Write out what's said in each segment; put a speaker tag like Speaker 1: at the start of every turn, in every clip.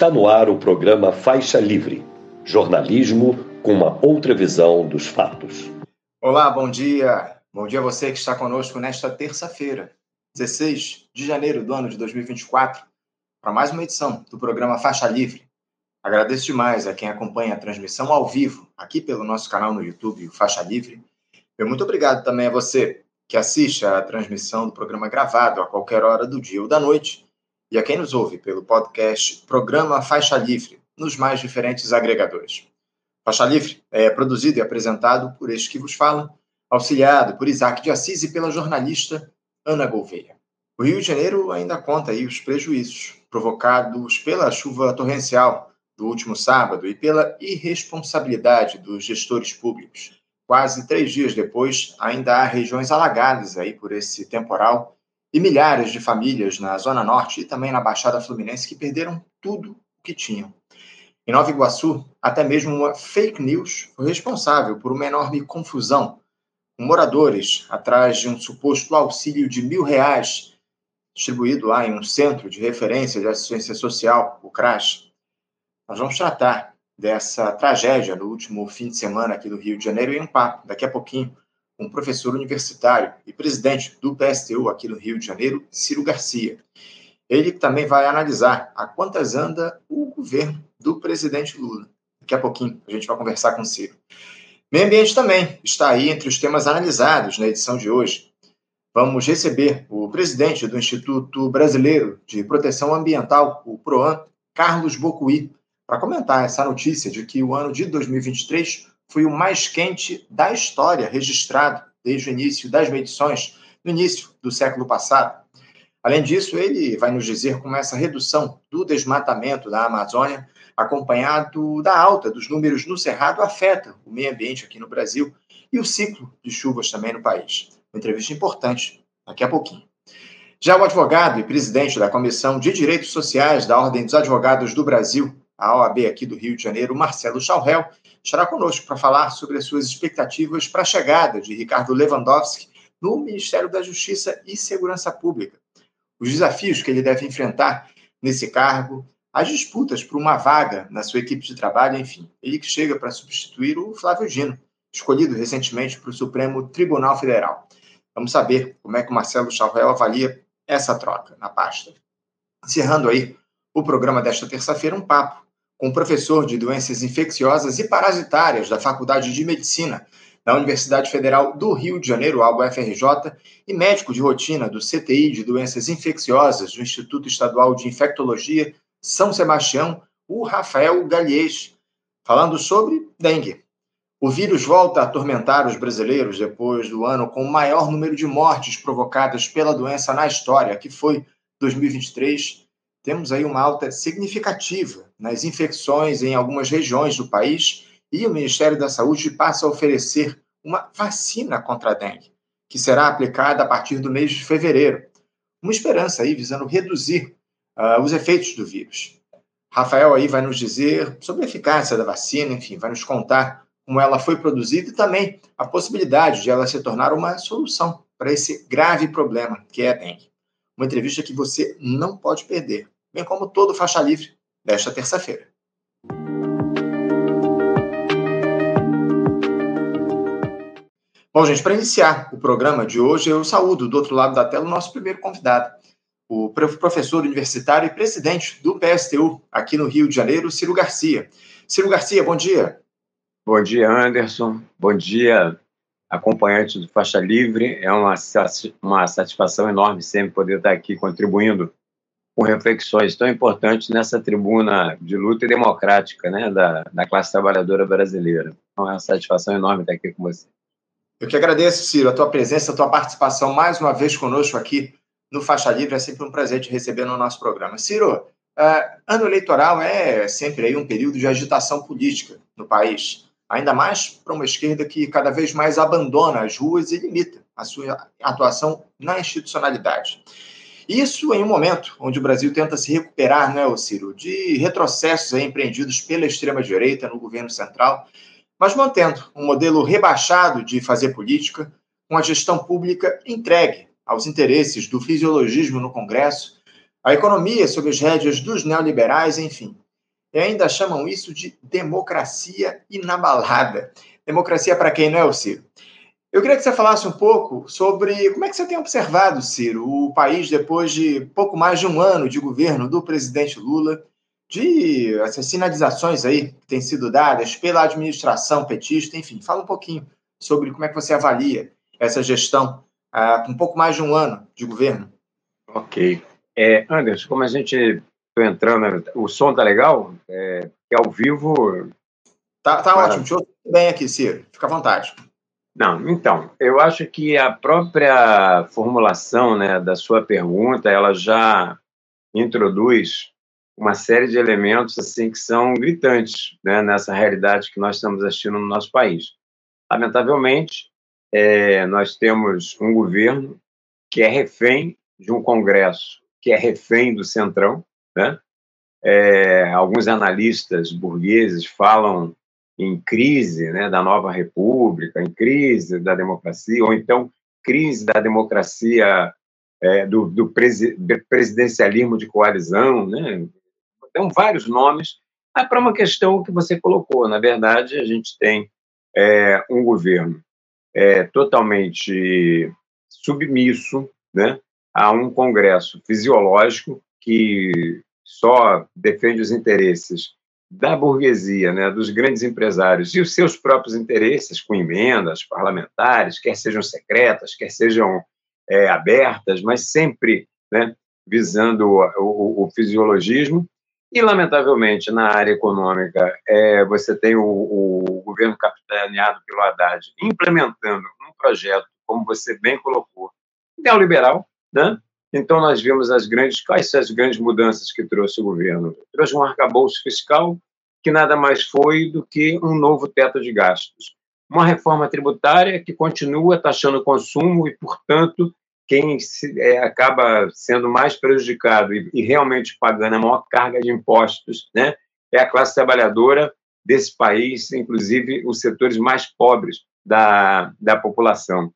Speaker 1: Está no ar o programa Faixa Livre jornalismo com uma outra visão dos fatos.
Speaker 2: Olá, bom dia. Bom dia a você que está conosco nesta terça-feira, 16 de janeiro do ano de 2024, para mais uma edição do programa Faixa Livre. Agradeço demais a quem acompanha a transmissão ao vivo aqui pelo nosso canal no YouTube, o Faixa Livre. E muito obrigado também a você que assiste a transmissão do programa gravado a qualquer hora do dia ou da noite e a quem nos ouve pelo podcast Programa Faixa Livre, nos mais diferentes agregadores. Faixa Livre é produzido e apresentado por este que vos fala, auxiliado por Isaac de Assis e pela jornalista Ana Gouveia. O Rio de Janeiro ainda conta aí os prejuízos provocados pela chuva torrencial do último sábado e pela irresponsabilidade dos gestores públicos. Quase três dias depois, ainda há regiões alagadas aí por esse temporal e milhares de famílias na Zona Norte e também na Baixada Fluminense que perderam tudo o que tinham. Em Nova Iguaçu, até mesmo uma fake news foi responsável por uma enorme confusão, com moradores atrás de um suposto auxílio de mil reais distribuído lá em um centro de referência de assistência social, o CRAS. Nós vamos tratar dessa tragédia no último fim de semana aqui no Rio de Janeiro em um papo, daqui a pouquinho, um professor universitário e presidente do PSTU aqui no Rio de Janeiro, Ciro Garcia. Ele também vai analisar a quantas anda o governo do presidente Lula. Daqui a pouquinho a gente vai conversar com o Ciro. Meio ambiente também está aí entre os temas analisados na edição de hoje. Vamos receber o presidente do Instituto Brasileiro de Proteção Ambiental, o PROAM, Carlos Bocuí, para comentar essa notícia de que o ano de 2023 foi o mais quente da história registrado desde o início das medições, no início do século passado. Além disso, ele vai nos dizer como essa redução do desmatamento da Amazônia, acompanhado da alta dos números no Cerrado, afeta o meio ambiente aqui no Brasil e o ciclo de chuvas também no país. Uma entrevista importante daqui a pouquinho. Já o advogado e presidente da Comissão de Direitos Sociais da Ordem dos Advogados do Brasil, a OAB aqui do Rio de Janeiro, Marcelo Chaurel, estará conosco para falar sobre as suas expectativas para a chegada de Ricardo Lewandowski no Ministério da Justiça e Segurança Pública, os desafios que ele deve enfrentar nesse cargo, as disputas por uma vaga na sua equipe de trabalho, enfim, ele que chega para substituir o Flávio Dino, escolhido recentemente para o Supremo Tribunal Federal. Vamos saber como é que o Marcelo Chaurel avalia essa troca na pasta. Encerrando aí o programa desta terça-feira, um papo com professor de doenças infecciosas e parasitárias da Faculdade de Medicina da Universidade Federal do Rio de Janeiro, a UFRJ, e médico de rotina do CTI de doenças infecciosas do Instituto Estadual de Infectologia São Sebastião, o Rafael Galies, falando sobre dengue. O vírus volta a atormentar os brasileiros depois do ano com o maior número de mortes provocadas pela doença na história, que foi 2023, temos aí uma alta significativa nas infecções em algumas regiões do país e o Ministério da Saúde passa a oferecer uma vacina contra a dengue, que será aplicada a partir do mês de fevereiro. Uma esperança aí visando reduzir uh, os efeitos do vírus. Rafael aí vai nos dizer sobre a eficácia da vacina, enfim, vai nos contar como ela foi produzida e também a possibilidade de ela se tornar uma solução para esse grave problema que é a dengue. Uma entrevista que você não pode perder, bem como todo faixa livre desta terça-feira. Bom, gente, para iniciar o programa de hoje, eu saúdo do outro lado da tela o nosso primeiro convidado, o professor universitário e presidente do PSTU aqui no Rio de Janeiro, Ciro Garcia. Ciro Garcia, bom dia.
Speaker 3: Bom dia, Anderson. Bom dia, acompanhante do Faixa Livre. É uma, uma satisfação enorme sempre poder estar aqui contribuindo com reflexões tão importantes nessa tribuna de luta democrática né, da, da classe trabalhadora brasileira. Então é uma satisfação enorme estar aqui com você.
Speaker 2: Eu que agradeço, Ciro, a tua presença, a tua participação mais uma vez conosco aqui no Faixa Livre. É sempre um prazer te receber no nosso programa. Ciro, uh, ano eleitoral é sempre aí um período de agitação política no país ainda mais para uma esquerda que cada vez mais abandona as ruas e limita a sua atuação na institucionalidade. Isso em um momento onde o Brasil tenta se recuperar, né, Ciro, de retrocessos empreendidos pela extrema-direita no governo central, mas mantendo um modelo rebaixado de fazer política, com a gestão pública entregue aos interesses do fisiologismo no Congresso, a economia sob as rédeas dos neoliberais, enfim, e ainda chamam isso de democracia inabalada. Democracia para quem não é o Ciro? Eu queria que você falasse um pouco sobre como é que você tem observado, Ciro, o país depois de pouco mais de um ano de governo do presidente Lula, de essas sinalizações aí que têm sido dadas pela administração petista, enfim, fala um pouquinho sobre como é que você avalia essa gestão uh, com um pouco mais de um ano de governo.
Speaker 3: Ok. É, Anderson, como a gente está entrando, o som tá legal? É, é ao vivo.
Speaker 2: Tá, tá ótimo, deixa eu bem aqui, Ciro, fica à vontade.
Speaker 3: Não, então, eu acho que a própria formulação né, da sua pergunta, ela já introduz uma série de elementos assim que são gritantes né, nessa realidade que nós estamos assistindo no nosso país. Lamentavelmente, é, nós temos um governo que é refém de um Congresso que é refém do Centrão. Né? É, alguns analistas burgueses falam em crise né, da nova república, em crise da democracia, ou então crise da democracia é, do, do, presi, do, presidencialismo de coalizão, né? Então, vários nomes, é para uma questão que você colocou. Na verdade, a gente tem é, um governo é, totalmente submisso né, a um Congresso fisiológico que só defende os interesses da burguesia, né, dos grandes empresários e os seus próprios interesses com emendas parlamentares, quer sejam secretas, quer sejam é, abertas, mas sempre né, visando o, o, o, fisiologismo. E, lamentavelmente, na área econômica, é, você tem o, o governo capitaneado pelo Haddad implementando um projeto, como você bem colocou, neoliberal, né? Então, nós vimos as grandes, quais são as grandes mudanças que trouxe o governo? Trouxe um arcabouço fiscal que nada mais foi do que um novo teto de gastos. Uma reforma tributária que continua taxando o consumo e, portanto, quem se, é, acaba sendo mais prejudicado e, e, realmente pagando a maior carga de impostos né, é a classe trabalhadora desse país, inclusive os setores mais pobres da, da população.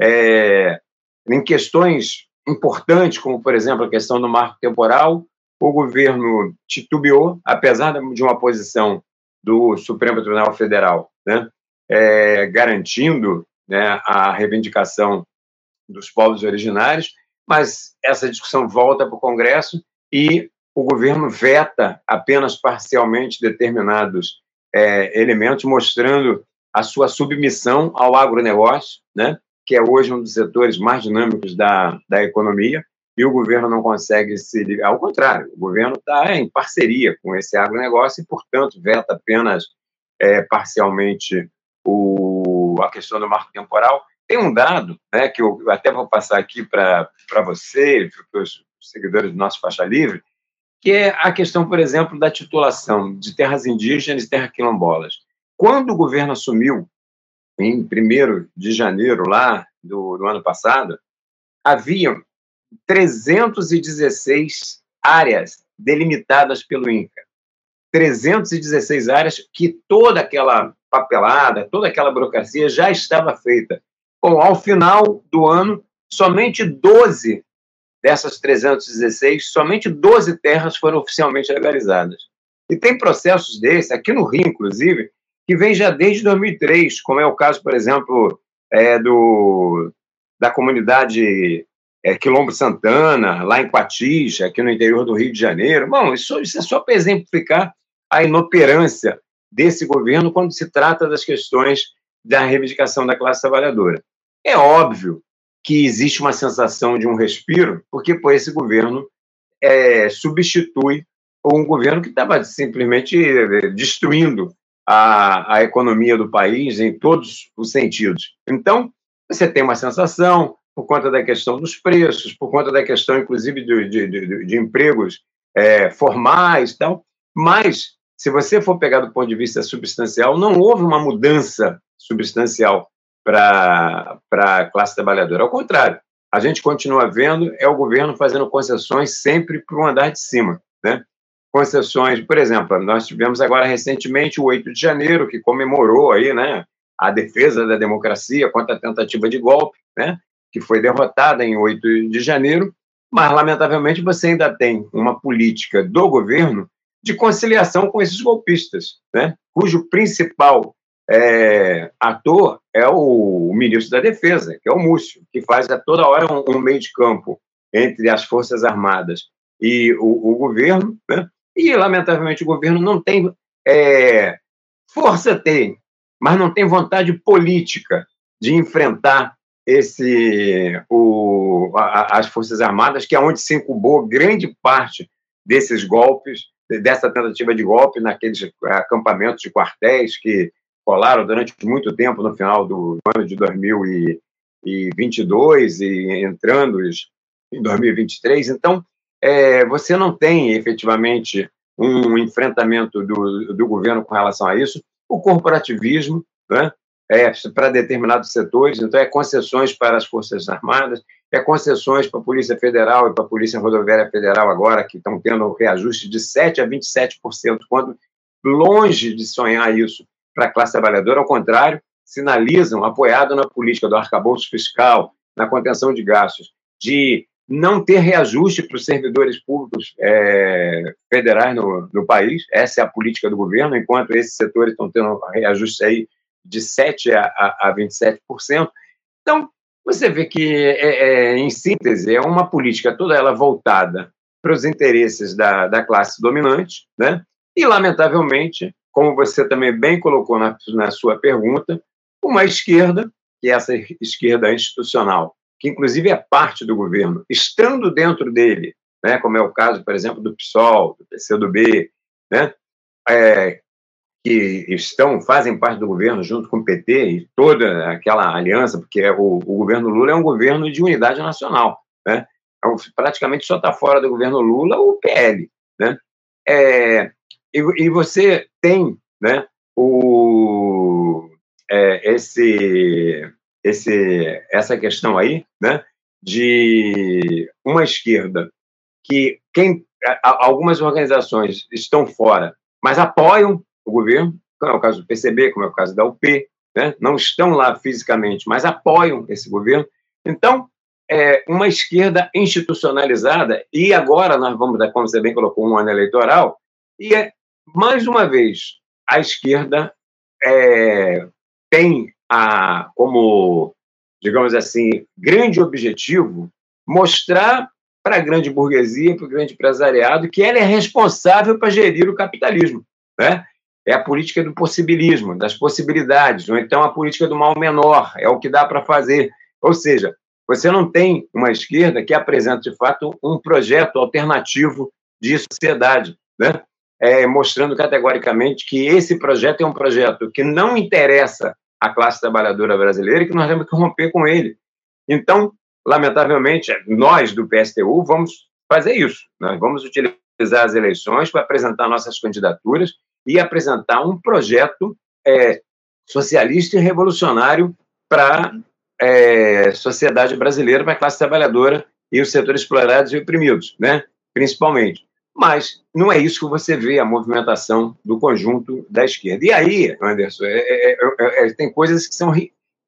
Speaker 3: É, em questões importantes, como, por exemplo, a questão do marco temporal, o governo titubeou, apesar de uma posição do Supremo Tribunal Federal, né, é, garantindo né, a reivindicação dos povos originários, mas essa discussão volta para o Congresso e o governo veta apenas parcialmente determinados é, elementos, mostrando a sua submissão ao agronegócio, né, que é hoje um dos setores mais dinâmicos da, da economia, e o governo não consegue se ligar. Ao contrário, o governo está em parceria com esse agronegócio e, portanto, veta apenas é, parcialmente o, a questão do marco temporal. Tem um dado né, que eu até vou passar aqui para você, para os seguidores do nosso Faixa Livre, que é a questão, por exemplo, da titulação de terras indígenas e terras quilombolas. Quando o governo assumiu, em 1 de janeiro lá do, do ano passado, havia 316 áreas delimitadas pelo INCA. 316 áreas que toda aquela papelada, toda aquela burocracia já estava feita. Bom, ao final do ano, somente 12 dessas 316, somente 12 terras foram oficialmente legalizadas. E tem processos desses, aqui no Rio, inclusive, que vem já desde 2003, como é o caso, por exemplo, é, do, da comunidade é, Quilombo Santana, lá em Quatis, aqui no interior do Rio de Janeiro. Bom, isso, isso é só para exemplificar a inoperância desse governo quando se trata das questões da reivindicação da classe trabalhadora. É óbvio que existe uma sensação de um respiro, porque por esse governo é, substitui um governo que estava simplesmente é, destruindo a, a economia do país em todos os sentidos. Então, você tem uma sensação, por conta da questão dos preços, por conta da questão, inclusive, de, de, de, de empregos é, formais e tal. Mas, se você for pegar do ponto de vista substancial, não houve uma mudança substancial para a classe trabalhadora. Ao contrário, a gente continua vendo é o governo fazendo concessões sempre para o andar de cima. Né? Concessões, por exemplo, nós tivemos agora recentemente o 8 de janeiro, que comemorou aí, né, a defesa da democracia contra a tentativa de golpe, né? que foi derrotada em 8 de janeiro, mas, lamentavelmente, você ainda tem uma política do governo de conciliação com esses golpistas, né? cujo principal é, ator é o, ministro da Defesa, que é o Múcio, que faz a toda hora um, um meio de campo entre as Forças Armadas e o, o governo, né? E, lamentavelmente, o governo não tem. É, força tem, mas não tem vontade política de enfrentar esse o, a, as Forças Armadas, que é onde se incubou grande parte desses golpes, dessa tentativa de golpe naqueles acampamentos de quartéis que rolaram durante muito tempo no final do ano de 2022 e entrando em 2023. Então, é, você não tem efetivamente um enfrentamento do, do governo com relação a isso. O corporativismo, né, é, para determinados setores, então é concessões para as Forças Armadas, é concessões para a Polícia Federal e para a Polícia Rodoviária Federal agora, que estão tendo reajuste de 7% a 27%, quando longe de sonhar isso para a classe trabalhadora, ao contrário, sinalizam, apoiado na política do arcabouço fiscal, na contenção de gastos, de não ter reajuste para os servidores públicos é, federais no, no, país. Essa é a política do governo, enquanto esses setores estão tendo reajuste aí de 7% a, a, a 27%. Então, você vê que, é, é, em síntese, é uma política toda ela voltada para os interesses da, da classe dominante, né? e, lamentavelmente, como você também bem colocou na, na sua pergunta, uma esquerda, que é essa esquerda institucional, que inclusive é parte do governo, estando dentro dele, né, como é o caso, por exemplo, do PSOL, do PCdoB, né, é, que estão, fazem parte do governo junto com o PT e toda aquela aliança, porque é o, o governo Lula é um governo de unidade nacional, né? Então, praticamente só está fora do governo Lula o PL, né? É, e, e, você tem, né, o, é, esse, esse, essa questão aí, né, de uma esquerda que quem algumas organizações estão fora, mas apoiam o governo, como é o caso do PCB, como é o caso da UP, né, não estão lá fisicamente, mas apoiam esse governo. Então, é uma esquerda institucionalizada, e agora nós vamos, como você bem colocou, um ano eleitoral, e é, mais uma vez, a esquerda é, tem a, como, digamos assim, grande objetivo mostrar para a grande burguesia, para o grande empresariado, que ela é responsável para gerir o capitalismo. Né? É a política do possibilismo, das possibilidades, ou então a política do mal menor, é o que dá para fazer. Ou seja, você não tem uma esquerda que apresenta, de fato, um projeto alternativo de sociedade, né? É, mostrando categoricamente que esse projeto é um projeto que não interessa a classe trabalhadora brasileira e que nós temos que romper com ele. Então, lamentavelmente, nós do PSTU vamos fazer isso. Nós vamos utilizar as eleições para apresentar nossas candidaturas e apresentar um projeto é, socialista e revolucionário para a é, sociedade brasileira, para a classe trabalhadora e os setores explorados e oprimidos, né? principalmente. Mas não é isso que você vê a movimentação do conjunto da esquerda. E aí, Anderson, é, é, é, é tem coisas que são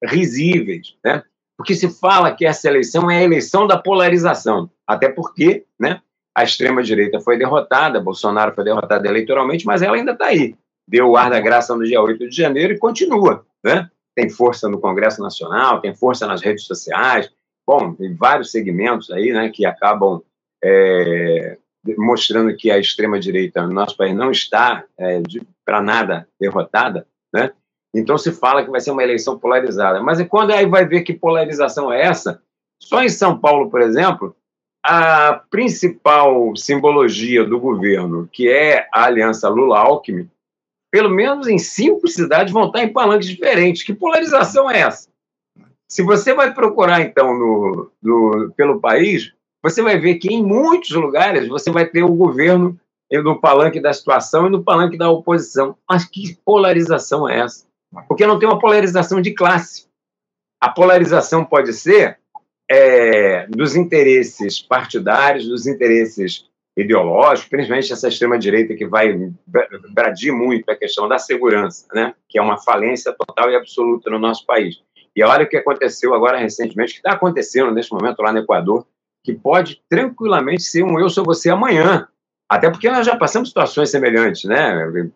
Speaker 3: risíveis, né? porque se fala que essa eleição é a eleição da polarização, até porque né, a extrema-direita foi derrotada, Bolsonaro foi derrotado eleitoralmente, mas ela ainda está aí. Deu o ar da graça no dia 8 de janeiro e continua. Né? Tem força no Congresso Nacional, tem força nas redes sociais, bom, tem vários segmentos aí né, que acabam é, mostrando que a extrema-direita no nosso país não está é, para nada derrotada, né? Então se fala que vai ser uma eleição polarizada. Mas quando aí vai ver que polarização é essa? Só em São Paulo, por exemplo, a principal simbologia do governo, que é a aliança Lula-Alckmin, pelo menos em cinco cidades vão estar em palanques diferentes. Que polarização é essa? Se você vai procurar, então, no, no, pelo país, você vai ver que em muitos lugares você vai ter o governo no palanque da situação e no palanque da oposição. Mas que polarização é essa? Porque não tem uma polarização de classe. A polarização pode ser é, dos interesses partidários, dos interesses ideológicos, principalmente essa extrema-direita que vai bradir muito a questão da segurança, né? que é uma falência total e absoluta no nosso país. E olha o que aconteceu agora recentemente, que está acontecendo neste momento lá no Equador, que pode tranquilamente ser um eu sou você amanhã. Até porque nós já passamos situações semelhantes, né?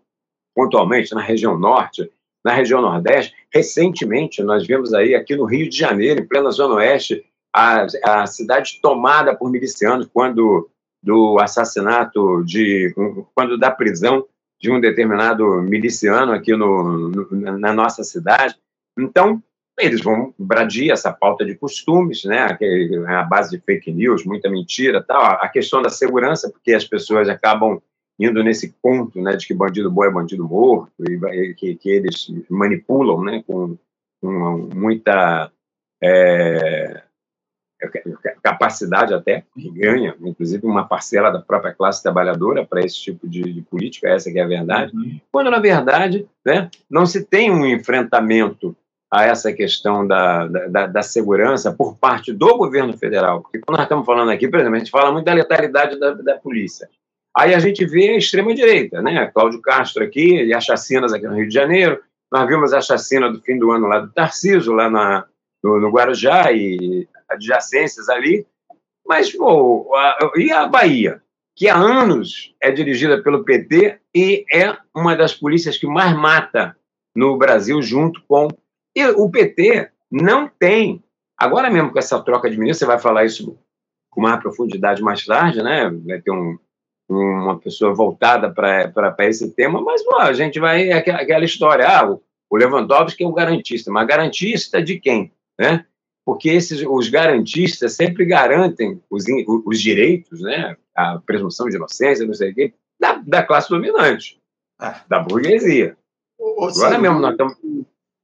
Speaker 3: Pontualmente na região norte, na região nordeste. Recentemente, nós vimos aí aqui no Rio de Janeiro, em plena zona oeste, a, a cidade tomada por milicianos quando do assassinato de quando da prisão de um determinado miliciano aqui no, no, na nossa cidade. Então, eles vão bradir essa pauta de costumes, né, é a base de fake news, muita mentira, tal, a questão da segurança, porque as pessoas acabam indo nesse ponto, né, de que bandido bom é bandido morto e que, que eles manipulam, né, com, com muita é, capacidade até, que ganha, inclusive, uma parcela da própria classe trabalhadora para esse tipo de, de, política, essa que é a verdade, uhum. quando, na verdade, né, não se tem um enfrentamento a essa questão da, da, da, segurança por parte do governo federal. Porque quando nós estamos falando aqui, por exemplo, a gente fala muito da letalidade da, da polícia. Aí a gente vê a extrema-direita, né? Cláudio Castro aqui, e as chacinas aqui no Rio de Janeiro. Nós vimos a chacina do fim do ano lá do Tarciso, lá na, no, no Guarujá, e adjacências ali. Mas, pô, a, e a Bahia? Que há anos é dirigida pelo PT e é uma das polícias que mais mata no Brasil, junto com e o PT não tem. Agora mesmo com essa troca de ministros, você vai falar isso com mais profundidade mais tarde, né? Vai ter um, uma pessoa voltada para esse tema, mas a gente vai. É aquela história, ah, o Lewandowski é o garantista, mas garantista de quem? Né? Porque esses, os garantistas sempre garantem os, os direitos, né? a presunção de inocência, não sei o quê, da, da classe dominante, ah. da burguesia. Agora mesmo nós estamos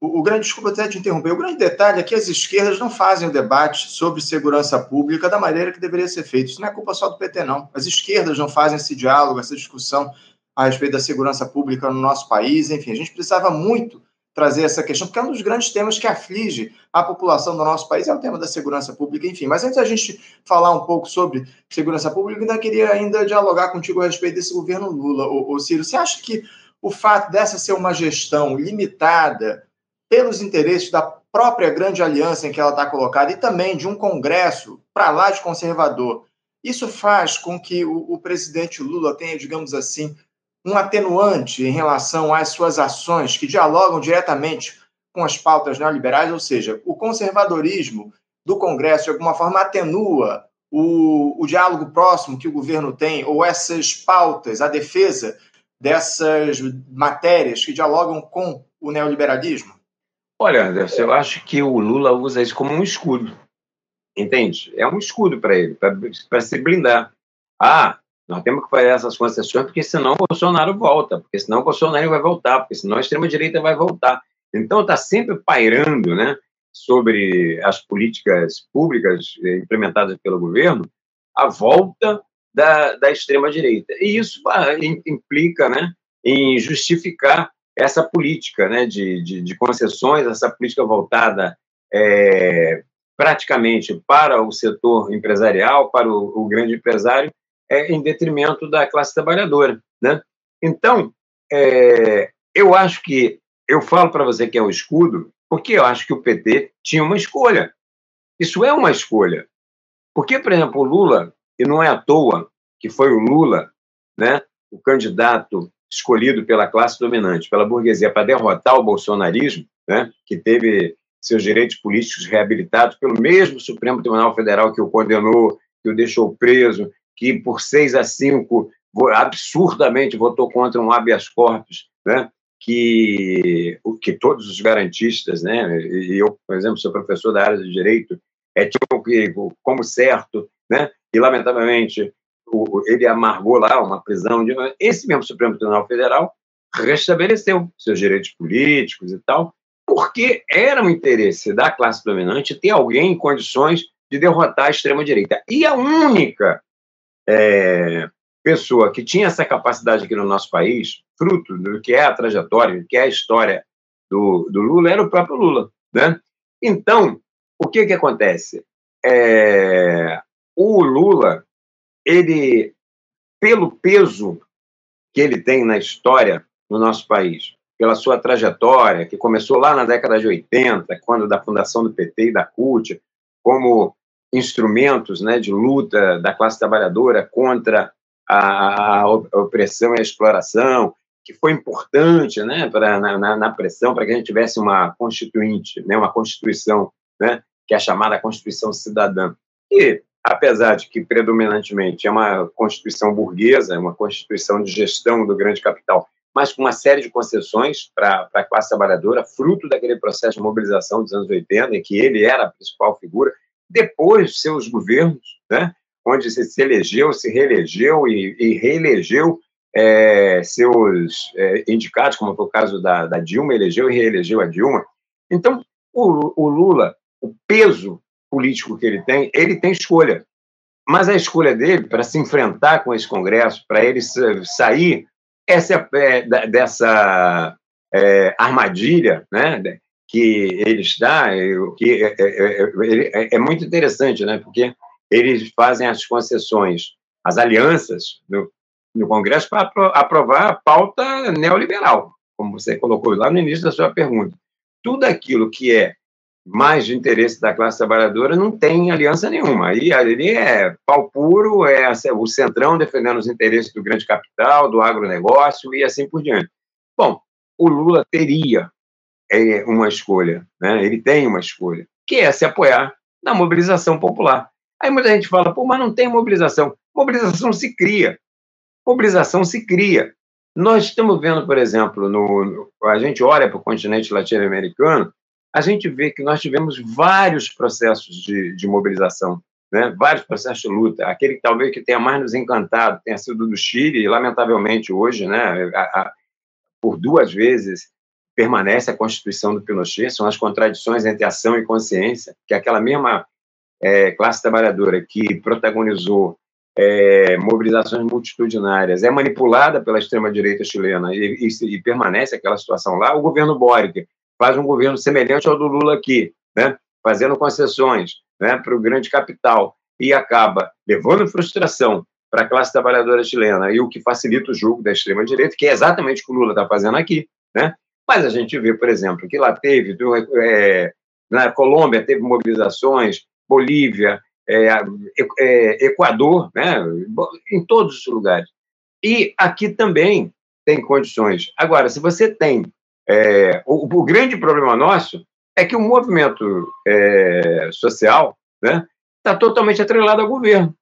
Speaker 2: o, grande, desculpa até te interromper, o grande detalhe é que as esquerdas não fazem o debate sobre segurança pública da maneira que deveria ser feito. Isso não é culpa só do PT, não. As esquerdas não fazem esse diálogo, essa discussão a respeito da segurança pública no nosso país. Enfim, a gente precisava muito trazer essa questão, porque é um dos grandes temas que aflige a população do nosso país, é o tema da segurança pública, enfim. Mas antes da gente falar um pouco sobre segurança pública, ainda queria ainda dialogar contigo a respeito desse governo Lula. Ô Ciro, você acha que o fato dessa ser uma gestão limitada pelos interesses da própria grande aliança em que ela está colocada e também de um Congresso para lá de conservador. Isso faz com que o, o, presidente Lula tenha, digamos assim, um atenuante em relação às suas ações que dialogam diretamente com as pautas neoliberais, ou seja, o conservadorismo do Congresso de alguma forma atenua o, o diálogo próximo que o governo tem, ou essas pautas, a defesa dessas matérias que dialogam com o neoliberalismo?
Speaker 3: Olha, Anderson, eu acho que o Lula usa isso como um escudo. Entende? É um escudo para ele, para se blindar. Ah, nós temos que fazer essas concessões porque senão o Bolsonaro volta, porque senão o Bolsonaro vai voltar, porque senão a extrema-direita vai voltar. Então está sempre pairando né, sobre as políticas públicas eh, implementadas pelo governo a volta da, da extrema-direita. E isso ah, implica né, em justificar essa política né, de, de, de concessões, essa política voltada é, praticamente para o setor empresarial, para o, o grande empresário, é, em detrimento da classe trabalhadora. Né? Então, é, eu acho que, eu falo para você que é o escudo, porque eu acho que o PT tinha uma escolha. Isso é uma escolha. Porque, por exemplo, o Lula, e não é à toa que foi o Lula, né, o candidato escolhido pela classe dominante, pela burguesia, para derrotar o bolsonarismo, né, que teve seus direitos políticos reabilitados pelo mesmo Supremo Tribunal Federal que o condenou, que o deixou preso, que por 6 a 5 absurdamente votou contra um habeas corpus, né, que, que todos os garantistas, né, e eu, por exemplo, sou professor da área de direito, é, tinham que, como certo, né, e lamentavelmente o, ele amargou lá uma prisão. De, esse mesmo Supremo Tribunal Federal restabeleceu seus direitos políticos e tal, porque era um interesse da classe dominante ter alguém em condições de derrotar a extrema-direita. E a única é, pessoa que tinha essa capacidade aqui no nosso país, fruto do que é a trajetória, do que é a história do, do Lula, era o próprio Lula. Né? Então, o que, que acontece? É, o Lula ele, pelo peso que ele tem na história no nosso país, pela sua trajetória, que começou lá na década de 80, quando da fundação do PT e da CUT, como instrumentos né, de luta da classe trabalhadora contra a, opressão e a exploração, que foi importante né, pra, na, na pressão para que a gente tivesse uma constituinte, né, uma constituição, né, que é a chamada Constituição Cidadã. E, apesar de que predominantemente é uma constituição burguesa, é uma constituição de gestão do grande capital, mas com uma série de concessões para a classe trabalhadora, fruto daquele processo de mobilização dos anos 80, em que ele era a principal figura, depois seus governos, né, onde se, elegeu, se reelegeu e, e reelegeu é, seus é, indicados, como foi o caso da, da, Dilma, elegeu e reelegeu a Dilma. Então, o, o Lula, o peso político que ele tem, ele tem escolha. Mas a escolha dele para se enfrentar com esse Congresso, para ele sair essa, é, dessa é, armadilha né, que ele está, que é, é, é, é, muito interessante, né, porque eles fazem as concessões, as alianças no, no Congresso para aprovar a pauta neoliberal, como você colocou lá no início da sua pergunta. Tudo aquilo que é mais de interesse da classe trabalhadora não tem aliança nenhuma. Aí ali é pau puro, é o centrão defendendo os interesses do grande capital, do agronegócio e assim por diante. Bom, o Lula teria é, uma escolha, né? ele tem uma escolha, que é se apoiar na mobilização popular. Aí muita gente fala, pô, mas não tem mobilização. Mobilização se cria. Mobilização se cria. Nós estamos vendo, por exemplo, no, a gente olha para o continente latino-americano, a gente vê que nós tivemos vários processos de, de mobilização, né? vários processos de luta. Aquele que talvez que tenha mais nos encantado tenha sido do Chile, e lamentavelmente hoje, né, a, a, por duas vezes, permanece a Constituição do Pinochet, são as contradições entre ação e consciência, que aquela mesma é, classe trabalhadora que protagonizou é, mobilizações multitudinárias é manipulada pela extrema-direita chilena e, e, e, permanece aquela situação lá, o governo Boric faz um governo semelhante ao do Lula aqui, né, fazendo concessões né, para o grande capital e acaba levando frustração para a classe trabalhadora chilena e o que facilita o jogo da extrema-direita, que é exatamente o que o Lula está fazendo aqui. Né? Mas a gente vê, por exemplo, que lá teve, é, na Colômbia teve mobilizações, Bolívia, é, é, Equador, né? em todos os lugares. E aqui também tem condições. Agora, se você tem. É, o, o, grande problema nosso é que o movimento é, social está né, tá totalmente atrelado ao governo.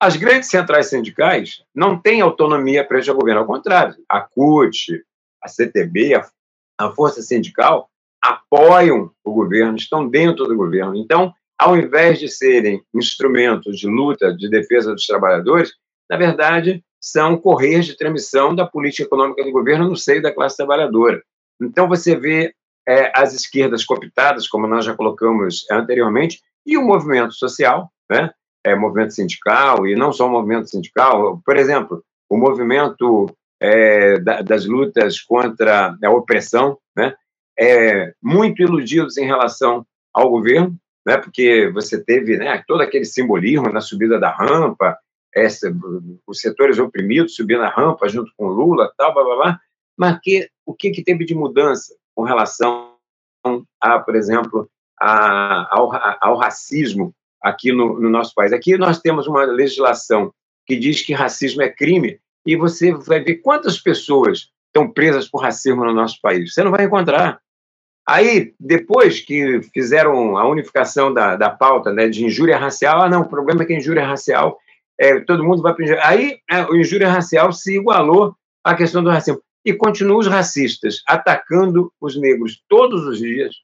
Speaker 3: As grandes centrais sindicais não têm autonomia para ao governo, ao contrário. A CUT, a CTB, a, a Força Sindical apoiam o governo, estão dentro do governo. Então, ao invés de serem instrumentos de luta, de defesa dos trabalhadores, na verdade, são correias de transmissão da política econômica do governo no seio da classe trabalhadora. Então, você vê é, as esquerdas cooptadas, como nós já colocamos anteriormente, e o movimento social, né? É, movimento sindical, e não só o movimento sindical, por exemplo, o movimento é, da, das lutas contra a opressão, né? É, muito iludidos em relação ao governo, né, porque você teve né, todo aquele simbolismo na subida da rampa, essa, os setores oprimidos subindo a rampa junto com Lula, tal, blá, blá, blá, mas que, o que, que teve de mudança com relação a, por exemplo, a, ao, ao racismo aqui no, no nosso país? Aqui nós temos uma legislação que diz que racismo é crime, e você vai ver quantas pessoas estão presas por racismo no nosso país. Você não vai encontrar. Aí, depois que fizeram a unificação da, da pauta né, de injúria racial, ah, não, o problema é que a injúria racial, é, todo mundo vai para injúria. Aí, a é, injúria racial se igualou à questão do racismo. E continuam os racistas atacando os negros todos os dias,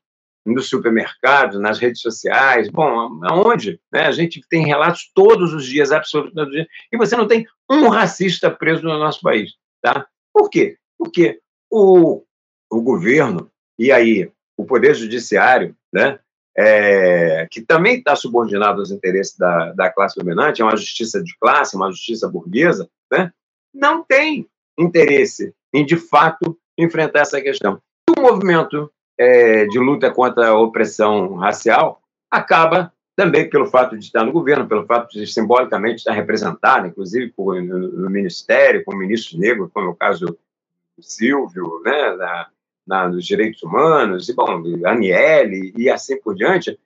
Speaker 3: nos supermercados, nas redes sociais, bom, aonde? Né? A gente tem relatos todos os dias, absolutamente todos os dias, e você não tem um racista preso no nosso país. Tá? Por quê? Porque o, o governo e aí o Poder Judiciário, né, é, que também está subordinado aos interesses da, da classe dominante, é uma justiça de classe, uma justiça burguesa, né, não tem interesse em, de fato, enfrentar essa questão. O movimento é, de luta contra a opressão racial acaba também pelo fato de estar no governo, pelo fato de simbolicamente estar representado, inclusive por, no, no, ministério, com ministros negros, como é o caso do Silvio, né, da, na, direitos humanos, e, bom, Aniele e assim por diante,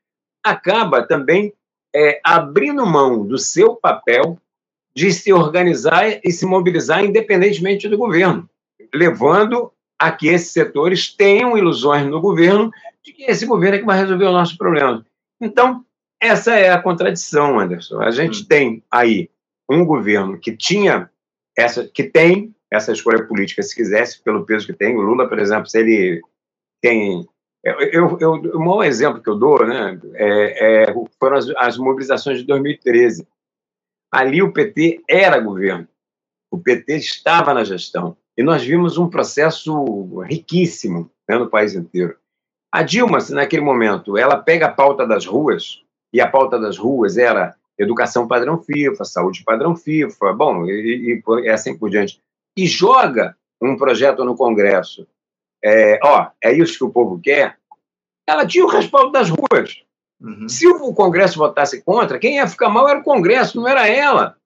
Speaker 3: acaba também é, abrindo mão do seu papel de se organizar e se mobilizar independentemente do governo, levando a que esses setores tenham ilusões no governo de que esse governo é que vai resolver o nosso problema. Então, essa é a contradição, Anderson. A gente hum. tem aí um governo que tinha essa, que tem essa escolha política, se quisesse, pelo peso que tem. O Lula, por exemplo, se ele tem eu, eu, o maior exemplo que eu dou né, é, é, foram as, as, mobilizações de 2013. Ali o PT era governo, o PT estava na gestão, e nós vimos um processo riquíssimo né, no país inteiro. A Dilma, naquele momento, ela pega a pauta das ruas, e a pauta das ruas era educação padrão FIFA, saúde padrão FIFA, bom, e, e, e assim por diante, e joga um projeto no Congresso. É, ó, é isso que o povo quer, ela tinha o respaldo das ruas. Uhum. Se o Congresso votasse contra, quem ia ficar mal era o Congresso, não era ela.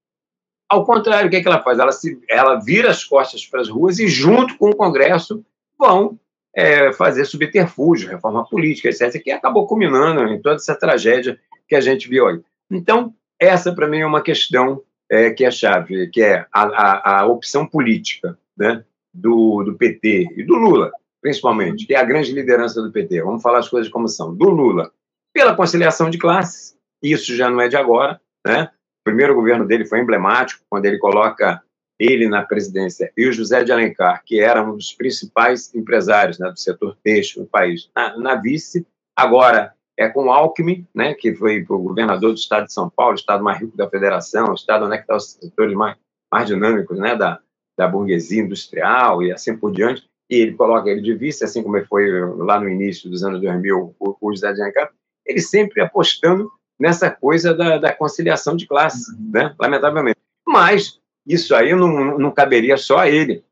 Speaker 3: Ao contrário, o que, é que ela faz? Ela, se, ela vira as costas para as ruas e, junto com o Congresso, vão é, fazer subterfúgio, reforma política, etc., que acabou culminando em toda essa tragédia que a gente viu aí. Então, essa, para mim, é uma questão é, que é chave, que é a, a, a opção política né, do, do PT e do Lula principalmente, que é a grande liderança do PT, vamos falar as coisas como são, do Lula, pela conciliação de classes, isso já não é de agora, né? O primeiro governo dele foi emblemático, quando ele coloca ele na presidência e o José de Alencar, que era um dos principais empresários né, do setor têxtil no país, na, na vice. Agora é com o Alckmin, né, que foi o governador do estado de São Paulo, o estado mais rico da federação, o estado onde é estão os setores mais, mais dinâmicos né, da, da burguesia industrial e assim por diante e ele coloca ele de vice, assim como foi lá no início dos anos 2000, o, o José de Alencar, ele sempre apostando nessa coisa da, da conciliação de classes, uhum. né? lamentavelmente. Mas isso aí não, não caberia só a ele.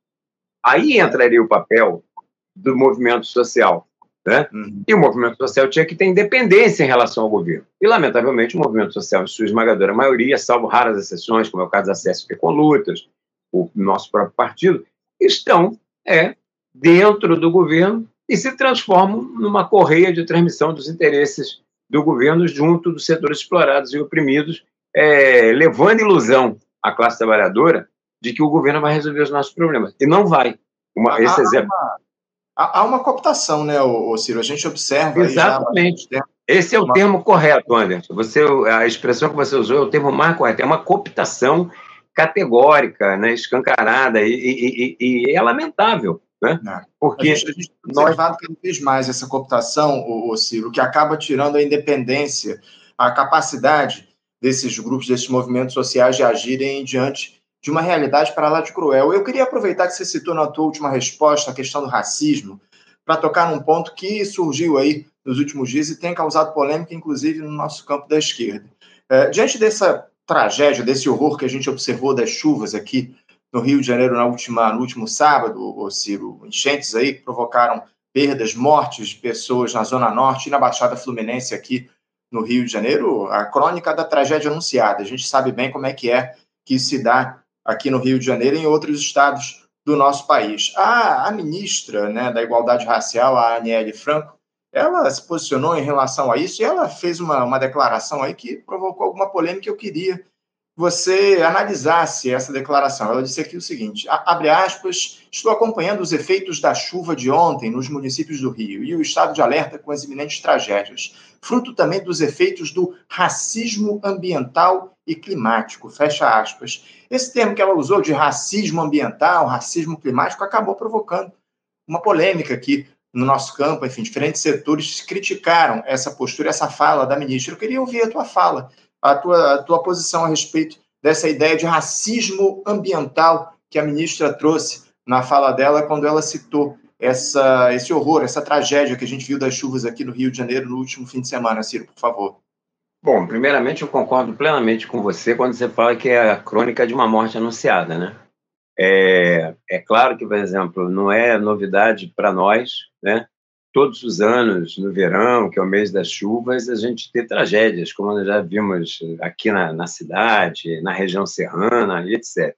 Speaker 3: Aí entraria o papel do movimento social. Né? Uhum. E o movimento social tinha que ter independência em relação ao governo. E, lamentavelmente, o movimento social, em sua esmagadora maioria, salvo raras exceções, como é o caso da CSP com lutas, o nosso próprio partido, estão é, dentro do governo e se transformam numa correia de transmissão dos interesses do governo junto dos setores explorados e oprimidos, é, levando ilusão à classe trabalhadora de que o governo vai resolver os nossos problemas. E não vai. Uma, esse há, exemplo.
Speaker 2: Uma, há uma cooptação, né, o Ciro? A gente observa.
Speaker 3: Exatamente. Já... Esse é o uma... termo correto, Anderson. Você, a expressão que você usou é o termo mais correto. É uma cooptação categórica, né, escancarada, e, e, e, e é lamentável. Né?
Speaker 2: É. Porque a gente, a gente tem observado cada vez mais essa cooptação, o, o Ciro, que acaba tirando a independência, a capacidade desses grupos, desses movimentos sociais de agirem diante de uma realidade para lá de cruel. Eu queria aproveitar que você citou na tua última resposta a questão do racismo, para tocar num ponto que surgiu aí nos últimos dias e tem causado polêmica, inclusive, no nosso campo da esquerda. É, diante dessa tragédia, desse horror que a gente observou das chuvas aqui no Rio de Janeiro na última, no último sábado, o Ciro, enchentes aí provocaram perdas, mortes de pessoas na Zona Norte e na Baixada Fluminense aqui no Rio de Janeiro, a crônica da tragédia anunciada. A gente sabe bem como é que é que se dá aqui no Rio de Janeiro e em outros estados do nosso país. A, a ministra né, da Igualdade Racial, a Aniele Franco, ela se posicionou em relação a isso e ela fez uma, uma declaração aí que provocou alguma polêmica. Eu queria você analisasse essa declaração. Ela disse aqui o seguinte: abre aspas, estou acompanhando os efeitos da chuva de ontem nos municípios do Rio e o estado de alerta com as iminentes tragédias, fruto também dos efeitos do racismo ambiental e climático. Fecha aspas. Esse termo que ela usou de racismo ambiental, racismo climático, acabou provocando uma polêmica aqui no nosso campo. Enfim, diferentes setores criticaram essa postura, essa fala da ministra. Eu queria ouvir a tua fala a tua, a tua posição a respeito dessa ideia de racismo ambiental que a ministra trouxe na fala dela quando ela citou essa, esse horror, essa tragédia que a gente viu das chuvas aqui no Rio de Janeiro no último fim de semana, Ciro, por favor.
Speaker 3: Bom, primeiramente eu concordo plenamente com você quando você fala que é a crônica de uma morte anunciada, né? É, é claro que, por exemplo, não é novidade para nós, né? Todos os anos, no verão, que é o mês das chuvas, a gente tem tragédias, como nós já vimos aqui na, na cidade, na região serrana, etc.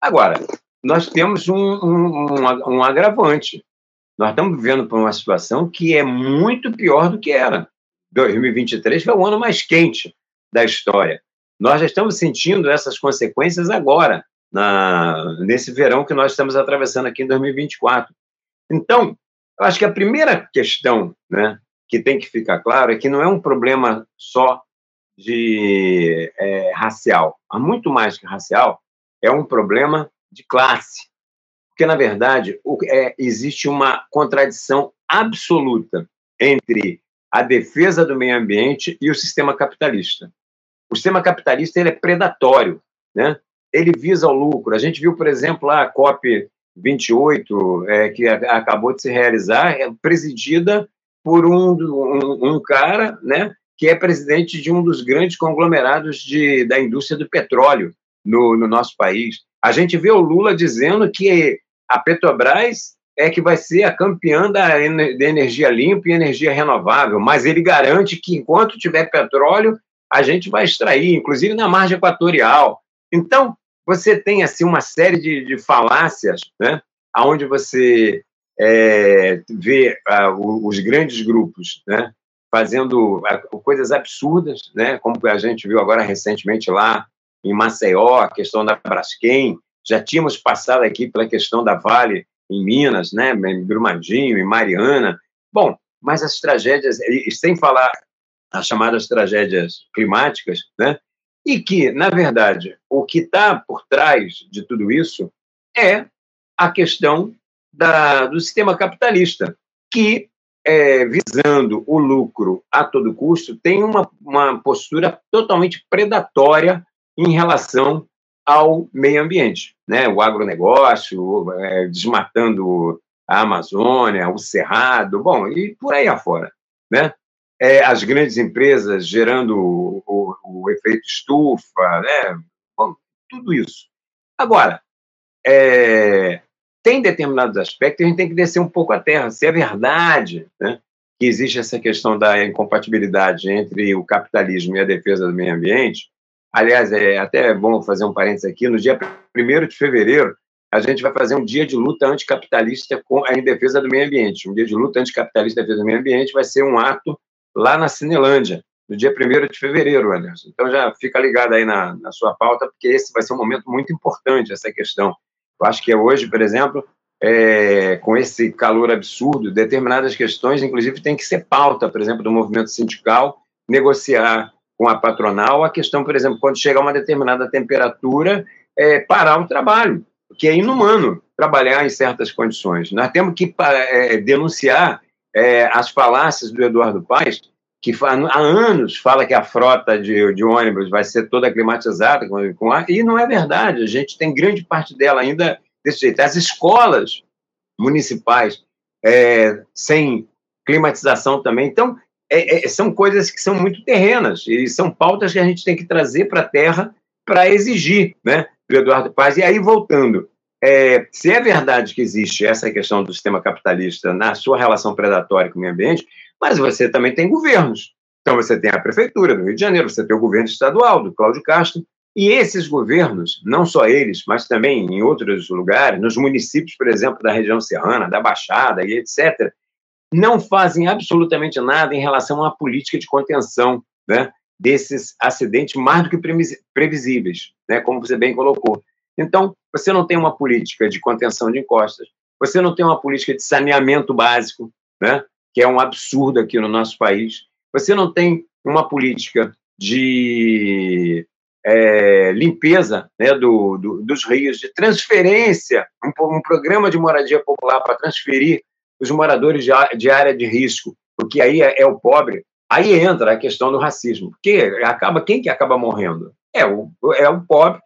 Speaker 3: Agora, nós temos um, um, um, um agravante. Nós estamos vivendo por uma situação que é muito pior do que era. 2023 foi o ano mais quente da história. Nós já estamos sentindo essas consequências agora, na, nesse verão que nós estamos atravessando aqui em 2024. Então, eu acho que a primeira questão né, que tem que ficar claro é que não é um problema só de é, racial. Há muito mais que racial, é um problema de classe. Porque, na verdade, o, é, existe uma contradição absoluta entre a defesa do meio ambiente e o sistema capitalista. O sistema capitalista ele é predatório, né? ele visa o lucro. A gente viu, por exemplo, a COP 28, é, que acabou de se realizar, é presidida por um, um, um, cara né, que é presidente de um dos grandes conglomerados de, da indústria do petróleo no, no nosso país. A gente vê o Lula dizendo que a Petrobras é que vai ser a campeã da, da energia limpa e energia renovável, mas ele garante que enquanto tiver petróleo, a gente vai extrair, inclusive na margem equatorial. Então, você tem assim uma série de, de falácias, né, onde você é, vê os grandes grupos né, fazendo coisas absurdas, né, como a gente viu agora recentemente lá em Maceió, a questão da Braskem, já tínhamos passado aqui pela questão da Vale em Minas, né, em Brumadinho, em Mariana. Bom, mas as tragédias, sem falar as chamadas tragédias climáticas, né, e que, na verdade, o que está por trás de tudo isso é a questão da, do sistema capitalista, que, é, visando o lucro a todo custo, tem uma, uma postura totalmente predatória em relação ao meio ambiente, né? O agronegócio, é, desmatando a Amazônia, o Cerrado, bom, e por aí afora, né? É, as grandes empresas gerando o, o, o, efeito estufa, né? Bom, tudo isso. Agora, é, tem determinados aspectos a gente tem que descer um pouco a terra. Se é verdade né, que existe essa questão da incompatibilidade entre o capitalismo e a defesa do meio ambiente, Aliás, é até bom fazer um parênteses aqui. No dia 1 de fevereiro, a gente vai fazer um dia de luta anticapitalista com, em defesa do meio ambiente. Um dia de luta anticapitalista em defesa do meio ambiente vai ser um ato lá na Cinelândia, no dia 1 de fevereiro, Anderson. Então já fica ligado aí na, na sua pauta, porque esse vai ser um momento muito importante, essa questão. Eu acho que hoje, por exemplo, é, com esse calor absurdo, determinadas questões, inclusive, tem que ser pauta, por exemplo, do movimento sindical, negociar com a patronal a questão, por exemplo, quando chega a uma determinada temperatura, é, parar o trabalho, que é inumano trabalhar em certas condições. Nós temos que é, denunciar é, as falácias do Eduardo Paes, que há anos fala que a frota de, de ônibus vai ser toda climatizada com, com ar, e não é verdade. A gente tem grande parte dela ainda desse jeito. As escolas municipais é, sem climatização também. Então, é, é, são coisas que são muito terrenas e são pautas que a gente tem que trazer para a terra para exigir, né, do Eduardo Paz. E aí, voltando, é, se é verdade que existe essa questão do sistema capitalista na sua relação predatória com o meio ambiente, mas você também tem governos. Então, você tem a Prefeitura do Rio de Janeiro, você tem o governo estadual, do Cláudio Castro, e esses governos, não só eles, mas também em outros lugares, nos municípios, por exemplo, da região serrana, da Baixada e etc., não fazem absolutamente nada em relação à política de contenção né, desses acidentes mais do que previsíveis, né, como você bem colocou. Então, você não tem uma política de contenção de encostas, você não tem uma política de saneamento básico, né, que é um absurdo aqui no nosso país, você não tem uma política de é, limpeza né, do, do, dos rios, de transferência, um, um programa de moradia popular para transferir os moradores de, de área de risco, porque aí é, é, o pobre. Aí entra a questão do racismo, porque acaba quem que acaba morrendo é o é o pobre,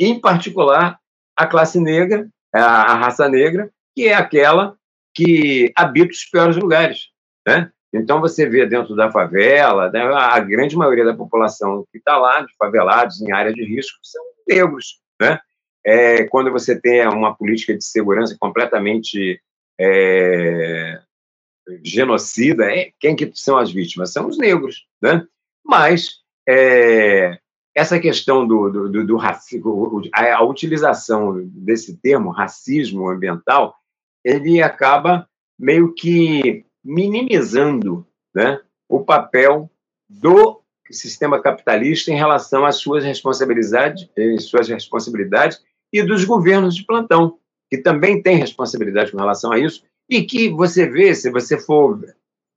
Speaker 3: em particular a classe negra, a, raça negra, que é aquela que habita os piores lugares, né? Então você vê dentro da favela, né, a grande maioria da população que está lá, de favelados em área de risco, são negros, né? É, quando você tem uma política de segurança completamente é, genocida, é, quem que são as vítimas? São os negros, né? Mas é, essa questão do, do, do, do racismo, a, utilização desse termo, racismo ambiental, ele acaba meio que minimizando né, o papel do sistema capitalista em relação às suas responsabilidades, suas responsabilidades e dos governos de plantão, que também têm responsabilidade com relação a isso, e que você vê, se você for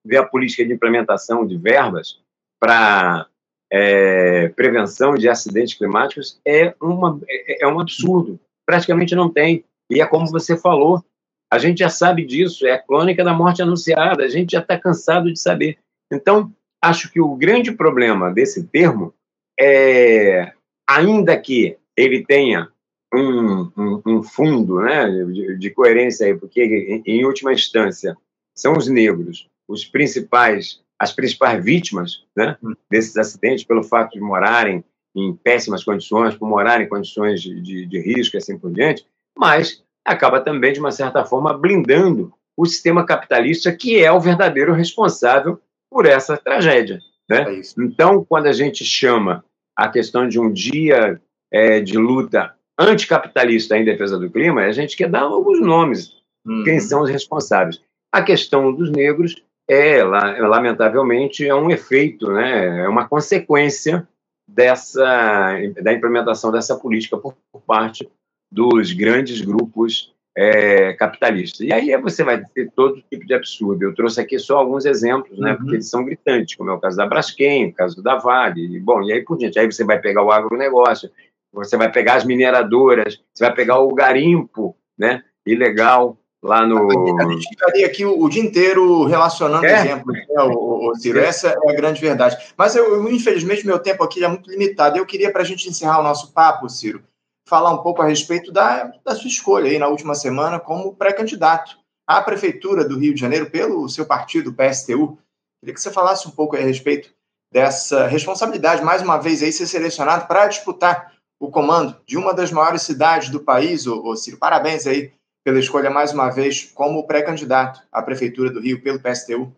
Speaker 3: ver a política de implementação de verbas para é, prevenção de acidentes climáticos, é, uma, é, é um absurdo. Praticamente não tem. E é como você falou, a gente já sabe disso, é a crônica da morte anunciada, a gente já está cansado de saber. Então, acho que o grande problema desse termo é, ainda que ele tenha um, um, um fundo né, de, de, coerência aí, porque, em, em, última instância, são os negros os principais, as principais vítimas né, hum. desses acidentes, pelo fato de morarem em péssimas condições, por morarem em condições de, de, de risco e assim por diante, mas acaba também, de uma certa forma, blindando o sistema capitalista, que é o verdadeiro responsável por essa tragédia. Né? É então, quando a gente chama a questão de um dia é, de luta anticapitalista em defesa do clima, a gente quer dar alguns nomes, uhum. quem são os responsáveis. A questão dos negros é, lamentavelmente, é um efeito, né, é uma consequência dessa da implementação dessa política por, por parte dos grandes grupos é, capitalistas. E aí você vai ter todo tipo de absurdo. Eu trouxe aqui só alguns exemplos, né, uhum. porque eles são gritantes, como é o caso da Braskem, o caso da Vale, e, bom, e aí por diante. Aí você vai pegar o agronegócio, você vai pegar as mineradoras, você vai pegar o garimpo, né, ilegal, lá no.
Speaker 2: A gente ficaria aqui o, o dia inteiro relacionando é? exemplos, né, o, o Ciro? Essa é a grande verdade. Mas eu, eu, infelizmente, meu tempo aqui é muito limitado. Eu queria, para a gente encerrar o nosso papo, Ciro, falar um pouco a respeito da, da sua escolha aí na última semana como pré-candidato à Prefeitura do Rio de Janeiro pelo seu partido, PSTU. Queria que você falasse um pouco a respeito dessa responsabilidade, mais uma vez, aí ser selecionado para disputar o comando de uma das maiores cidades do país, ô, ô Ciro. Parabéns aí pela escolha mais uma vez como pré-candidato à Prefeitura do Rio pelo PSTU.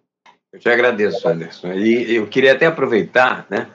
Speaker 3: Eu te agradeço, Anderson. E eu queria até aproveitar, né?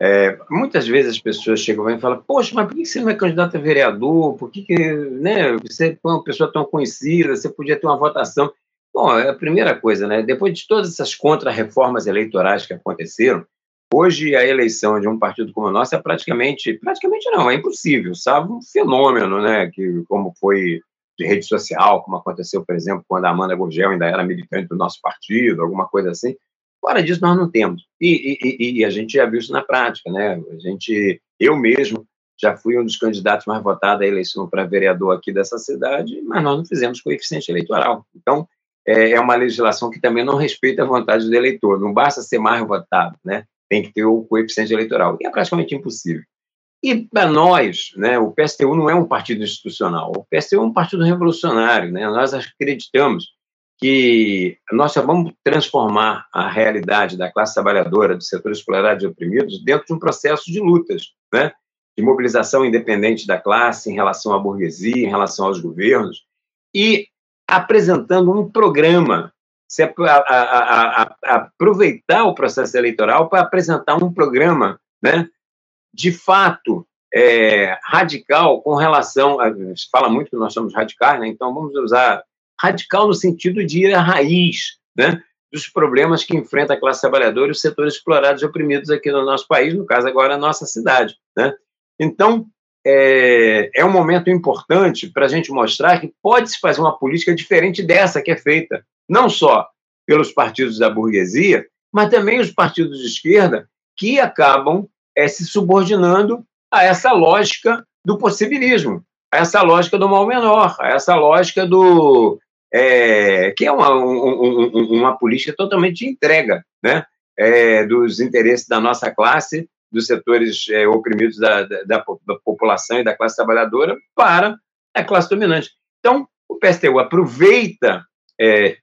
Speaker 3: É, muitas vezes as pessoas chegam e falam: Poxa, mas por que você não é candidato a vereador? Por que, que né, você é uma pessoa tão conhecida? Você podia ter uma votação. Bom, é a primeira coisa, né? Depois de todas essas contra-reformas eleitorais que aconteceram, hoje a eleição de um partido como o nosso é praticamente, praticamente não, é impossível, sabe? Um fenômeno, né? Que como foi de rede social, como aconteceu, por exemplo, quando a Amanda Gurgel ainda era militante do nosso partido, alguma coisa assim. Fora disso, nós não temos. E, e, e, a gente já viu isso na prática, né? A gente, eu mesmo, já fui um dos candidatos mais votados à eleição para vereador aqui dessa cidade, mas nós não fizemos coeficiente eleitoral. Então, é, é uma legislação que também não respeita a vontade do eleitor. Não basta ser mais votado, né? Tem que ter o coeficiente eleitoral. E é praticamente impossível. E para nós, né, o PSTU não é um partido institucional, o PSTU é um partido revolucionário. Né? Nós acreditamos que nós só vamos transformar a realidade da classe trabalhadora, do setor explorado e oprimidos, dentro de um processo de lutas, né? de mobilização independente da classe em relação à burguesia, em relação aos governos, e apresentando um programa, se a, a, a, aproveitar o processo eleitoral para apresentar um programa né, de fato é, radical com relação. A, se fala muito que nós somos radicais, né? então vamos usar radical no sentido de ir à raiz né, dos problemas que enfrenta a classe trabalhadora e os setores explorados e oprimidos aqui no nosso país, no caso agora a nossa cidade. Né? Então, é, é um momento importante para a gente mostrar que pode-se fazer uma política diferente dessa que é feita, não só pelos partidos da burguesia, mas também os partidos de esquerda que acabam é, se subordinando a essa lógica do possibilismo, a essa lógica do mal menor, a essa lógica do. É, que é uma, um, uma política totalmente de entrega né, é, dos interesses da nossa classe, dos setores é, oprimidos da, da, da, população e da classe trabalhadora para a classe dominante. Então, o PSTU aproveita é,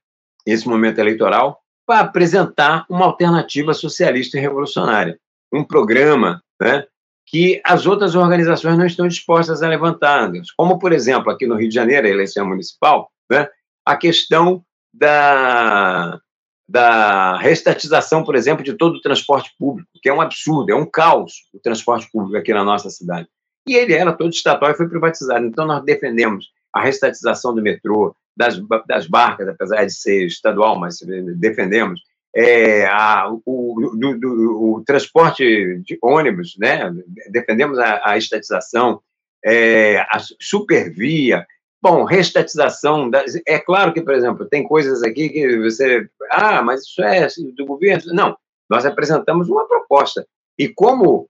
Speaker 3: esse momento eleitoral para apresentar uma alternativa socialista e revolucionária um programa né, que as outras organizações não estão dispostas a levantar, como, por exemplo, aqui no Rio de Janeiro, a eleição municipal, né, a questão da, da restatização, por exemplo, de todo o transporte público, que é um absurdo, é um caos o transporte público aqui na nossa cidade. E ele era todo estatal e foi privatizado. Então, nós defendemos a restatização do metrô, das, das barcas, apesar de ser estadual, mas defendemos é, a, o, do, do, o, transporte de ônibus, né? defendemos a, a estatização, é, a supervia, bom, restatização, é claro que, por exemplo, tem coisas aqui que você, ah, mas isso é do governo, não, nós apresentamos uma proposta, e como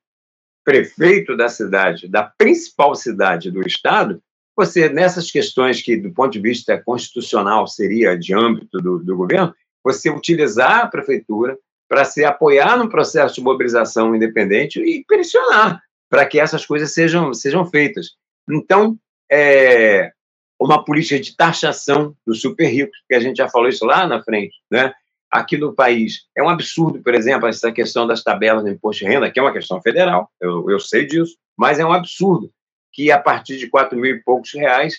Speaker 3: prefeito da cidade, da principal cidade do estado, você, nessas questões que, do ponto de vista constitucional, seria de âmbito do, do governo, você utilizar a prefeitura para se apoiar no processo de mobilização independente e pressionar para que essas coisas sejam, sejam feitas. Então, é uma política de taxação dos super ricos, porque a gente já falou isso lá na frente, né? aqui no país. É um absurdo, por exemplo, essa questão das tabelas do imposto de renda, que é uma questão federal, eu, eu sei disso, mas é um absurdo que a partir de 4 mil e poucos reais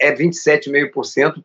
Speaker 3: é 27,5%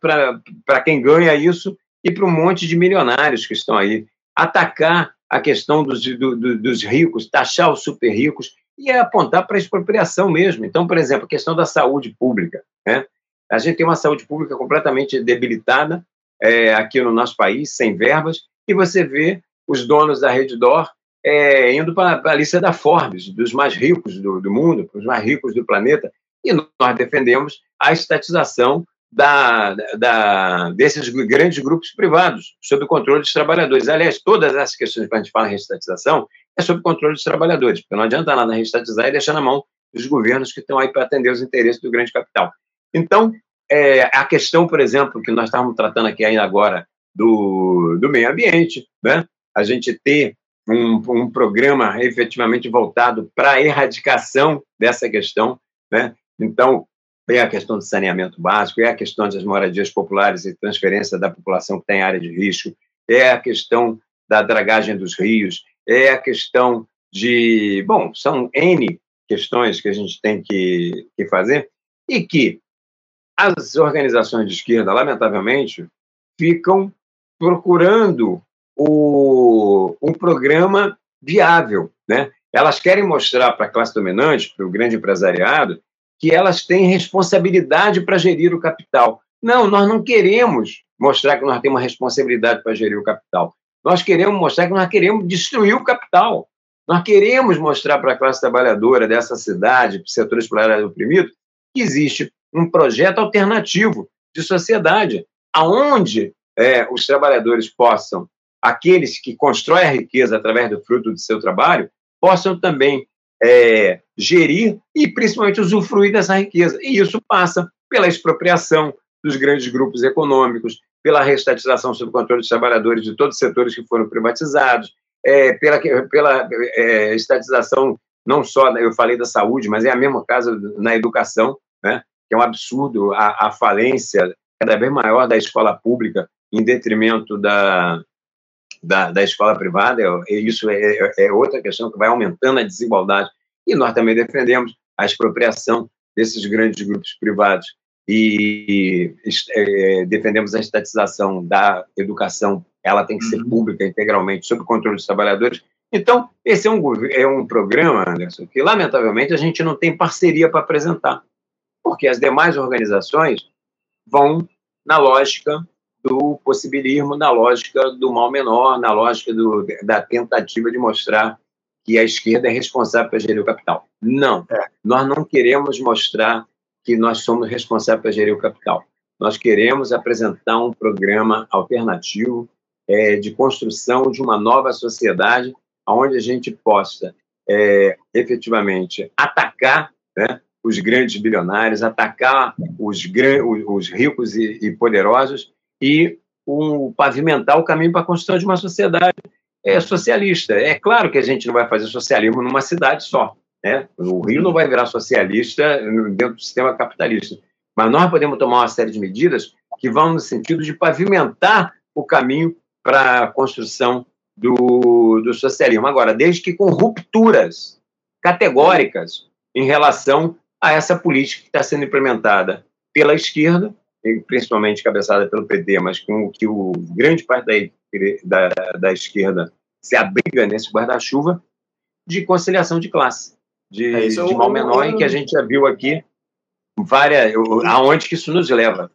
Speaker 3: para quem ganha isso e para um monte de milionários que estão aí. Atacar a questão dos, do, do, dos ricos, taxar os super ricos e é apontar para a expropriação mesmo. Então, por exemplo, a questão da saúde pública. Né? A gente tem uma saúde pública completamente debilitada é, aqui no nosso país, sem verbas, e você vê os donos da Reddor é, indo para a lista da Forbes, dos mais ricos do, do mundo, os mais ricos do planeta, e nós defendemos a estatização da, da, desses grandes grupos privados, sob controle dos trabalhadores. Aliás, todas essas questões que a gente fala em restatização é sob controle dos trabalhadores, porque não adianta nada restatizar e deixar na mão dos governos que estão aí para atender os interesses do grande capital. Então, é, a questão, por exemplo, que nós estávamos tratando aqui ainda agora do, do meio ambiente, né? a gente ter um, um programa efetivamente voltado para a erradicação dessa questão. Né? Então, é a questão do saneamento básico, é a questão das moradias populares e transferência da população que tem área de risco, é a questão da dragagem dos rios, é a questão de. Bom, são N questões que a gente tem que, que fazer e que as organizações de esquerda, lamentavelmente, ficam procurando o, um programa viável. Né? Elas querem mostrar para a classe dominante, para o grande empresariado, que elas têm responsabilidade para gerir o capital. Não, nós não queremos mostrar que nós temos responsabilidade para gerir o capital. Nós queremos mostrar que nós queremos destruir o capital. Nós queremos mostrar para a classe trabalhadora dessa cidade, para o setor explorado oprimido, que existe um projeto alternativo de sociedade, aonde é, os trabalhadores possam, aqueles que constroem a riqueza através do fruto do seu trabalho, possam também é, gerir e principalmente usufruir dessa riqueza. E isso passa pela expropriação dos grandes grupos econômicos, pela restatização sob controle dos trabalhadores de todos os setores que foram privatizados, é, pela, pela é, estatização não só, eu falei da saúde, mas é a mesma casa na educação, né? que é um absurdo a, a falência cada vez maior da escola pública em detrimento da, da, da escola privada, isso é, é, é, outra questão que vai aumentando a desigualdade. E nós também defendemos a expropriação desses grandes grupos privados e é, defendemos a estatização da educação, ela tem que ser uhum. pública integralmente, sob o controle dos trabalhadores. Então, esse é um, é um programa, Anderson, que lamentavelmente a gente não tem parceria para apresentar, porque as demais organizações vão na lógica do possibilismo, na lógica do mal menor, na lógica do, da tentativa de mostrar que a esquerda é responsável por gerir o capital. Não, é. nós não queremos mostrar que nós somos responsáveis por gerir o capital. Nós queremos apresentar um programa alternativo é, de construção de uma nova sociedade onde a gente possa é, efetivamente atacar né, os grandes bilionários, atacar os, os ricos e, e poderosos e um, pavimentar o caminho para a construção de uma sociedade é, socialista. É claro que a gente não vai fazer socialismo numa cidade só. Né? O Rio não vai virar socialista dentro do sistema capitalista. Mas nós podemos tomar uma série de medidas que vão no sentido de pavimentar o caminho para a construção do, do socialismo. Agora, desde que com rupturas categóricas em relação a essa política que está sendo implementada pela esquerda principalmente cabeçada pelo PT, mas com que o grande parte da, da, da esquerda se abriga nesse guarda-chuva de conciliação de classe, de, é de mal menor, e que a gente já viu aqui várias, aonde que isso nos leva,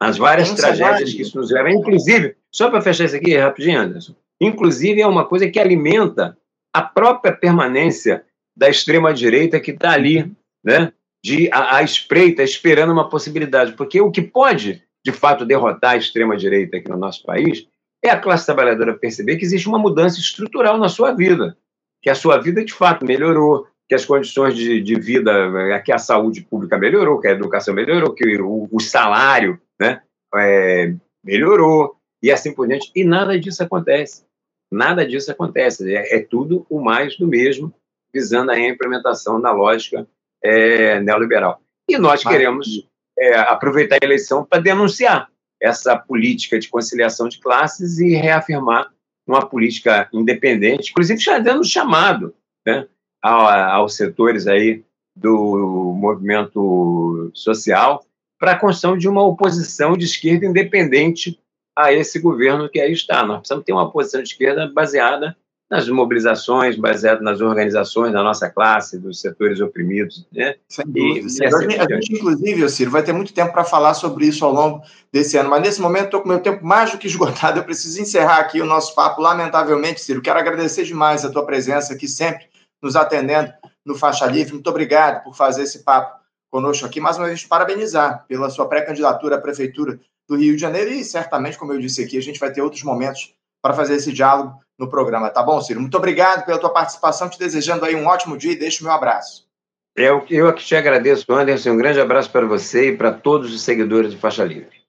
Speaker 3: as várias tragédias que isso nos leva, inclusive, só para fechar isso aqui rapidinho, Anderson, inclusive é uma coisa que alimenta a própria permanência da extrema-direita que está ali, né? De a espreita, esperando uma possibilidade. Porque o que pode, de fato, derrotar a extrema-direita aqui no nosso país é a classe trabalhadora perceber que existe uma mudança estrutural na sua vida, que a sua vida, de fato, melhorou, que as condições de, de vida, eh, que a saúde pública melhorou, que a educação melhorou, que o, o salário né, é, melhorou, e assim por diante. E nada disso acontece. Nada disso acontece. É, é tudo o mais do mesmo, visando a implementação da lógica é, neoliberal. E nós queremos é, aproveitar a eleição para denunciar essa política de conciliação de classes e reafirmar uma política independente, inclusive já dando chamado né, aos setores aí do movimento social para a construção de uma oposição de esquerda independente a esse governo que aí está. Nós precisamos ter uma oposição de esquerda baseada nas mobilizações, baseado nas organizações da nossa classe, dos setores oprimidos. Né?
Speaker 2: Sem dúvida. E, assim a, gente, inclusive, Ciro, vai ter muito tempo para falar sobre isso ao longo desse ano, mas nesse momento estou com meu tempo mais do que esgotado. Eu preciso encerrar aqui o nosso papo, lamentavelmente, Ciro. Quero agradecer demais a tua presença aqui sempre, nos atendendo no Faixa Livre. Muito obrigado por fazer esse papo conosco aqui. Mais uma vez, parabenizar pela sua pré-candidatura à Prefeitura do Rio de Janeiro e certamente, como eu disse aqui, a gente vai ter outros momentos para fazer esse diálogo no programa, tá bom, Ciro? Muito obrigado pela tua participação, te desejando aí um ótimo dia e deixo o meu abraço.
Speaker 3: Eu, eu aqui te agradeço, Anderson. Um grande abraço para você e para todos os seguidores do Faixa Livre.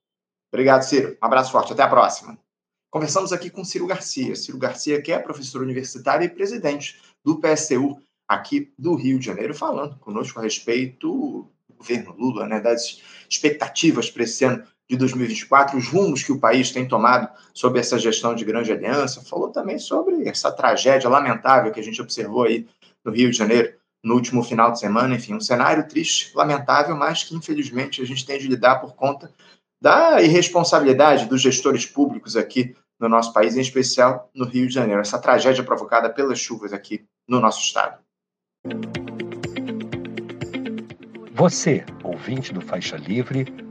Speaker 2: Obrigado, Ciro. Um abraço forte. Até a próxima. Conversamos aqui com Ciro Garcia. Ciro Garcia, que é professor universitário e presidente do PSTU aqui do Rio de Janeiro, falando conosco a respeito do governo Lula, né, das expectativas para esse ano de 2024, os rumos que o país tem tomado sobre essa gestão de grande aliança, falou também sobre essa tragédia lamentável que a gente observou aí no Rio de Janeiro no último final de semana, enfim, um cenário triste, lamentável, mas que infelizmente a gente tem de lidar por conta da irresponsabilidade dos gestores públicos aqui no nosso país, em especial no Rio de Janeiro, essa tragédia provocada pelas chuvas aqui no nosso estado.
Speaker 1: Você, ouvinte do Faixa Livre,